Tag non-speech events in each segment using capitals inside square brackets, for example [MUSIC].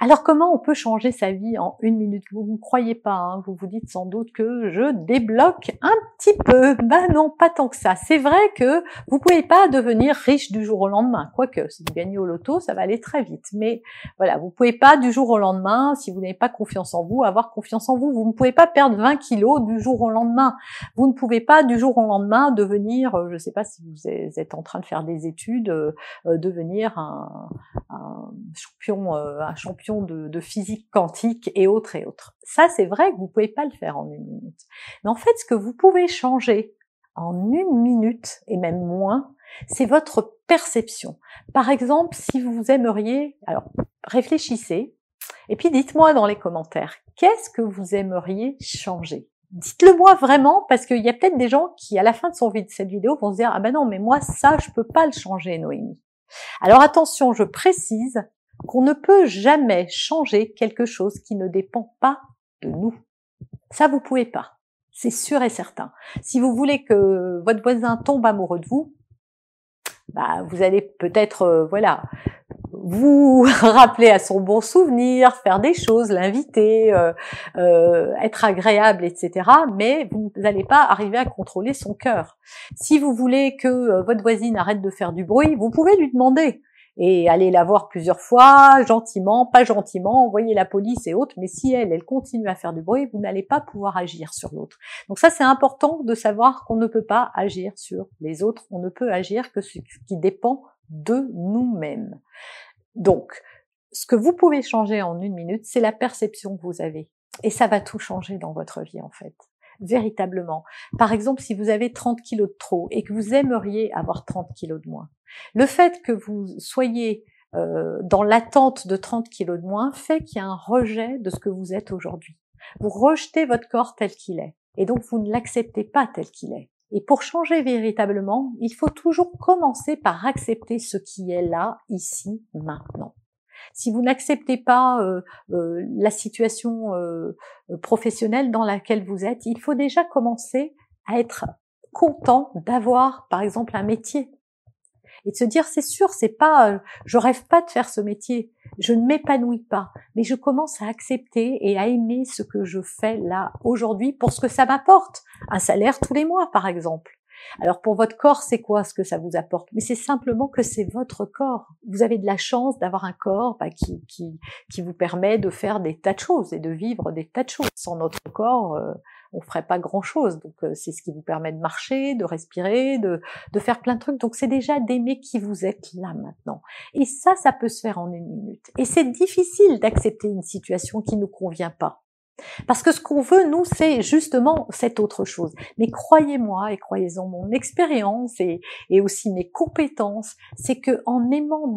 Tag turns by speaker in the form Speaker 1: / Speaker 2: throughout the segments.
Speaker 1: Alors comment on peut changer sa vie en une minute? Vous ne croyez pas, hein vous vous dites sans doute que je débloque un petit peu. Ben non, pas tant que ça. C'est vrai que vous pouvez pas devenir riche du jour au lendemain. Quoique, si vous gagnez au loto, ça va aller très vite. Mais voilà, vous pouvez pas du jour au lendemain, si vous n'avez pas confiance en vous, avoir confiance en vous. Vous ne pouvez pas perdre 20 kilos du jour au lendemain. Vous ne pouvez pas du jour au lendemain devenir, euh, je ne sais pas si vous êtes en train de faire des études, euh, euh, devenir un, un champion, un champion de, physique quantique et autres et autres. Ça, c'est vrai que vous pouvez pas le faire en une minute. Mais en fait, ce que vous pouvez changer en une minute et même moins, c'est votre perception. Par exemple, si vous aimeriez, alors réfléchissez et puis dites-moi dans les commentaires, qu'est-ce que vous aimeriez changer? Dites-le moi vraiment parce qu'il y a peut-être des gens qui, à la fin de son, cette vidéo, vont se dire ah ben non mais moi ça je peux pas le changer Noémie. Alors attention, je précise, qu'on ne peut jamais changer quelque chose qui ne dépend pas de nous. Ça, vous pouvez pas. C'est sûr et certain. Si vous voulez que votre voisin tombe amoureux de vous, bah, vous allez peut-être, euh, voilà, vous [LAUGHS] rappeler à son bon souvenir, faire des choses, l'inviter, euh, euh, être agréable, etc. Mais vous n'allez pas arriver à contrôler son cœur. Si vous voulez que votre voisine arrête de faire du bruit, vous pouvez lui demander et aller la voir plusieurs fois, gentiment, pas gentiment, envoyer la police et autres, mais si elle, elle continue à faire du bruit, vous n'allez pas pouvoir agir sur l'autre. Donc ça, c'est important de savoir qu'on ne peut pas agir sur les autres, on ne peut agir que ce qui dépend de nous-mêmes. Donc, ce que vous pouvez changer en une minute, c'est la perception que vous avez. Et ça va tout changer dans votre vie, en fait véritablement. Par exemple, si vous avez 30 kilos de trop et que vous aimeriez avoir 30 kilos de moins, le fait que vous soyez euh, dans l'attente de 30 kilos de moins fait qu'il y a un rejet de ce que vous êtes aujourd'hui. Vous rejetez votre corps tel qu'il est et donc vous ne l'acceptez pas tel qu'il est. Et pour changer véritablement, il faut toujours commencer par accepter ce qui est là, ici, maintenant. Si vous n'acceptez pas euh, euh, la situation euh, professionnelle dans laquelle vous êtes, il faut déjà commencer à être content d'avoir, par exemple, un métier et de se dire c'est sûr, c'est pas, je rêve pas de faire ce métier, je ne m'épanouis pas, mais je commence à accepter et à aimer ce que je fais là aujourd'hui pour ce que ça m'apporte, un salaire tous les mois par exemple. Alors pour votre corps, c'est quoi ce que ça vous apporte? Mais c'est simplement que c'est votre corps. Vous avez de la chance d'avoir un corps bah, qui, qui, qui, vous permet de faire des tas de choses et de vivre des tas de choses. Sans notre corps, euh, on ferait pas grand-chose. Donc euh, c'est ce qui vous permet de marcher, de respirer, de, de faire plein de trucs. Donc c'est déjà d'aimer qui vous êtes là maintenant. Et ça, ça peut se faire en une minute. Et c'est difficile d'accepter une situation qui ne convient pas. Parce que ce qu'on veut, nous, c'est justement cette autre chose. Mais croyez-moi et croyez-en mon expérience et, et aussi mes compétences, c'est que en aimant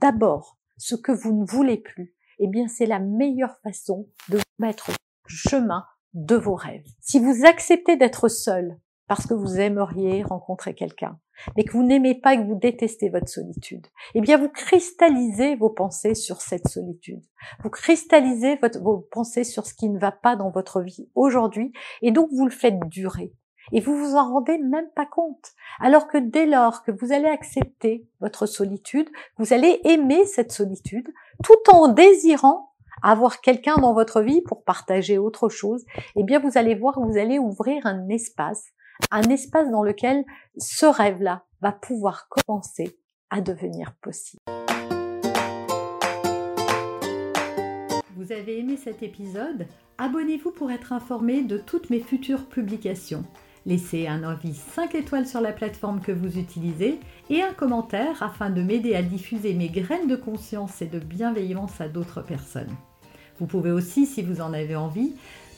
Speaker 1: d'abord ce que vous ne voulez plus, eh bien, c'est la meilleure façon de vous mettre au chemin de vos rêves. Si vous acceptez d'être seul parce que vous aimeriez rencontrer quelqu'un, mais que vous n'aimez pas et que vous détestez votre solitude, eh bien vous cristallisez vos pensées sur cette solitude. Vous cristallisez vos pensées sur ce qui ne va pas dans votre vie aujourd'hui et donc vous le faites durer. Et vous vous en rendez même pas compte. Alors que dès lors que vous allez accepter votre solitude, vous allez aimer cette solitude tout en désirant avoir quelqu'un dans votre vie pour partager autre chose, eh bien vous allez voir, vous allez ouvrir un espace un espace dans lequel ce rêve-là va pouvoir commencer à devenir possible. Vous avez aimé cet épisode? Abonnez-vous pour être informé de toutes mes futures publications. Laissez un avis 5 étoiles sur la plateforme que vous utilisez et un commentaire afin de m'aider à diffuser mes graines de conscience et de bienveillance à d'autres personnes. Vous pouvez aussi, si vous en avez envie,